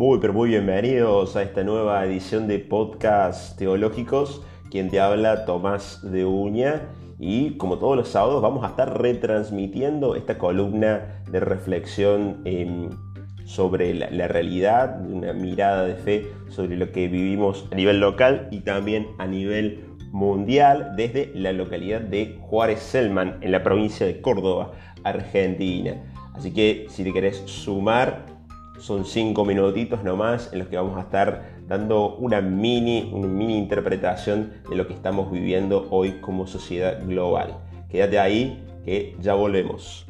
Muy, pero muy bienvenidos a esta nueva edición de Podcast Teológicos. Quien te habla, Tomás de Uña. Y como todos los sábados, vamos a estar retransmitiendo esta columna de reflexión sobre la, la, realidad, una mirada de fe sobre lo que vivimos a nivel local y también a nivel mundial desde la localidad de Juárez Selman, en la provincia de Córdoba, Argentina. Así que si te querés sumar, son cinco minutitos nomás en los que vamos a estar dando una mini, una mini interpretación de lo que estamos viviendo hoy como sociedad global. Quédate ahí que ya volvemos.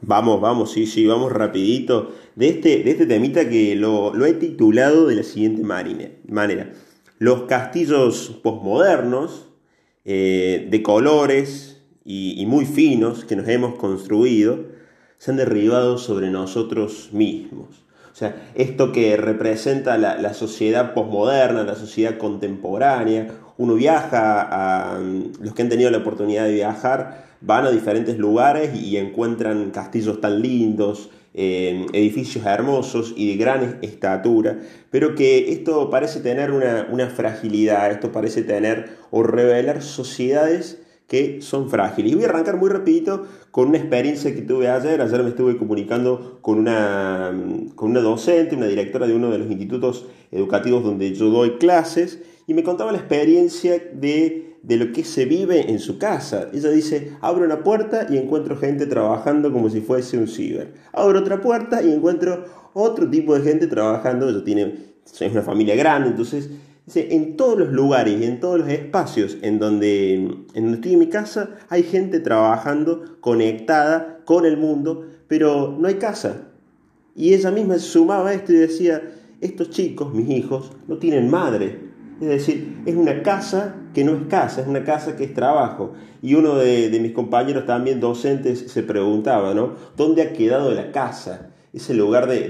Vamos, vamos, sí, sí, vamos rapidito. De este, de este temita que lo, lo he titulado de la siguiente manera los castillos posmodernos, eh, de colores y, muy finos que nos hemos construido, se han derribado sobre nosotros mismos. O sea, esto que representa la, sociedad posmoderna, la sociedad contemporánea, uno viaja a los que han tenido la oportunidad de viajar, van a diferentes lugares y encuentran castillos tan lindos, edificios hermosos y de gran estatura, pero que esto parece tener una, fragilidad, esto parece tener o revelar sociedades que son frágiles. Y voy a arrancar muy rapidito con una experiencia que tuve ayer. Ayer me estuve comunicando con una, con una docente, una directora de uno de los institutos educativos donde yo doy clases, y me contaba la experiencia de de lo que se vive en su casa. Ella dice, abro una puerta y encuentro gente trabajando como si fuese un ciber. Abro otra puerta y encuentro otro tipo de gente trabajando. Ella tiene, es una familia grande, entonces dice, en todos los lugares y en todos los espacios en donde, en donde estoy en mi casa hay gente trabajando, conectada con el mundo, pero no hay casa. Y ella misma sumaba esto y decía, estos chicos, mis hijos, no tienen madre, es decir, es una casa que no es casa, es una casa que es trabajo. Y uno de, mis compañeros también docentes se preguntaba, ¿no? ¿Dónde ha quedado la casa? Ese lugar de,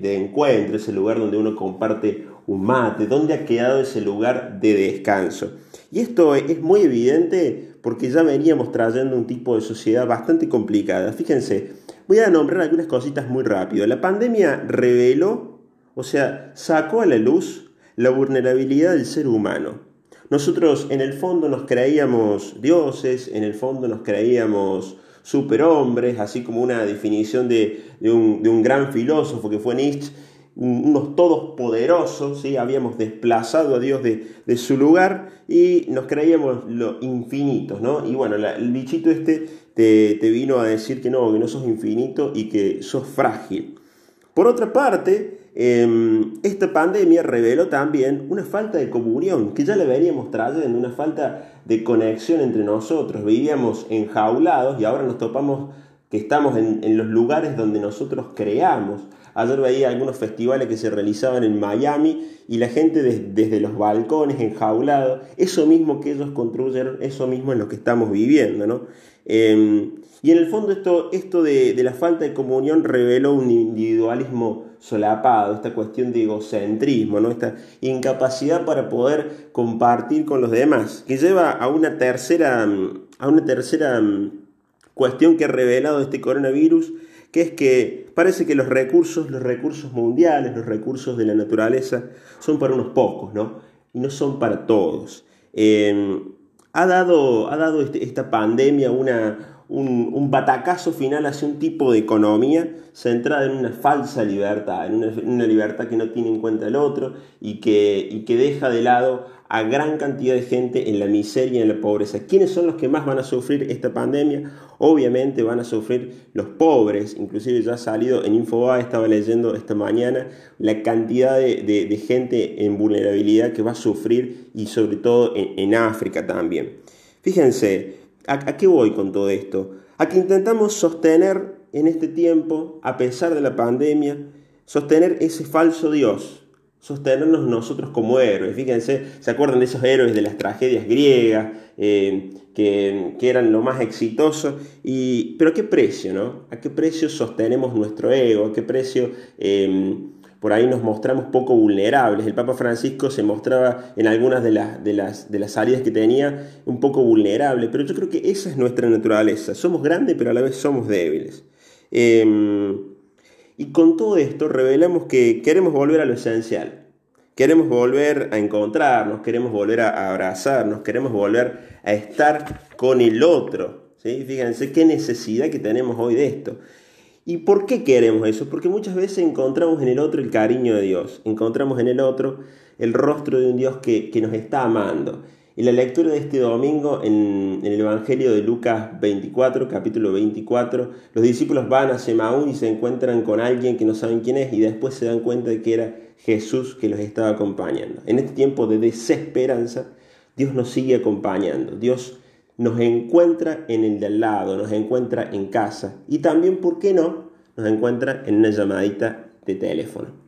de encuentro, ese lugar donde uno comparte un mate, ¿dónde ha quedado ese lugar de descanso? Y esto es muy evidente porque ya veníamos trayendo un tipo de sociedad bastante complicada. Fíjense, voy a nombrar algunas cositas muy rápido. La pandemia reveló, o sea, sacó a la luz la vulnerabilidad del ser humano. Nosotros en el fondo nos creíamos dioses, en el fondo nos creíamos superhombres, así como una definición de, un, gran filósofo que fue Nietzsche, unos todos poderosos, ¿sí? habíamos desplazado a Dios de, su lugar y nos creíamos lo infinitos, ¿no? Y bueno, el bichito este te, te, vino a decir que no, que no sos infinito y que sos frágil. Por otra parte, Em, esta pandemia reveló también una falta de comunión, que ya le veníamos trayendo, una falta de conexión entre nosotros. Vivíamos enjaulados y ahora nos topamos que estamos en, los lugares donde nosotros creamos. Ayer veía algunos festivales que se realizaban en Miami y la gente desde los balcones enjaulados, eso mismo que ellos construyeron, eso mismo es lo que estamos viviendo. ¿no? Em, y en el fondo esto, esto de, de la falta de comunión reveló un individualismo solapado, esta cuestión de egocentrismo, ¿no? esta incapacidad para poder compartir con los demás, que lleva a una tercera, a una tercera cuestión que ha revelado este coronavirus, que es que parece que los recursos, los recursos mundiales, los recursos de la naturaleza, son para unos pocos, ¿no? Y no son para todos. Eh, ha dado, ha dado este, esta pandemia una, un, batacazo final hacia un tipo de economía centrada en una falsa libertad, en una, libertad que no tiene en cuenta el otro y que, y que deja de lado a gran cantidad de gente en la miseria y en la pobreza. ¿Quiénes son los que más van a sufrir esta pandemia? Obviamente van a sufrir los pobres, inclusive ya ha salido en Infobae, estaba leyendo esta mañana, la cantidad de, gente en vulnerabilidad que va a sufrir y sobre todo en, en África también. Fíjense, ¿A, qué voy con todo esto? A que intentamos sostener en este tiempo, a pesar de la pandemia, sostener ese falso Dios, sostenernos nosotros como héroes. Fíjense, ¿se acuerdan de esos héroes de las tragedias griegas eh, que, eran lo más exitoso? Y, pero ¿a qué precio, no? ¿A qué precio sostenemos nuestro ego? ¿A qué precio eh, por ahí nos mostramos poco vulnerables. El Papa Francisco se mostraba en algunas de las, de las, de las salidas que tenía un poco vulnerable, pero yo creo que esa es nuestra naturaleza. Somos grandes, pero a la vez somos débiles. Em, y con todo esto revelamos que queremos volver a lo esencial. Queremos volver a encontrarnos, queremos volver a abrazarnos, queremos volver a estar con el otro. ¿sí? Fíjense qué necesidad que tenemos hoy de esto. ¿Y por qué queremos eso? Porque muchas veces encontramos en el otro el cariño de Dios, encontramos en el otro el rostro de un Dios que, nos está amando. Y la lectura de este domingo en, el Evangelio de Lucas 24, capítulo 24, los discípulos van a Semaún y se encuentran con alguien que no saben quién es y después se dan cuenta de que era Jesús que los estaba acompañando. En este tiempo de desesperanza, Dios nos sigue acompañando. Dios nos encuentra en el de al lado, nos encuentra en casa y también, ¿por qué no?, nos encuentra en una llamadita de teléfono.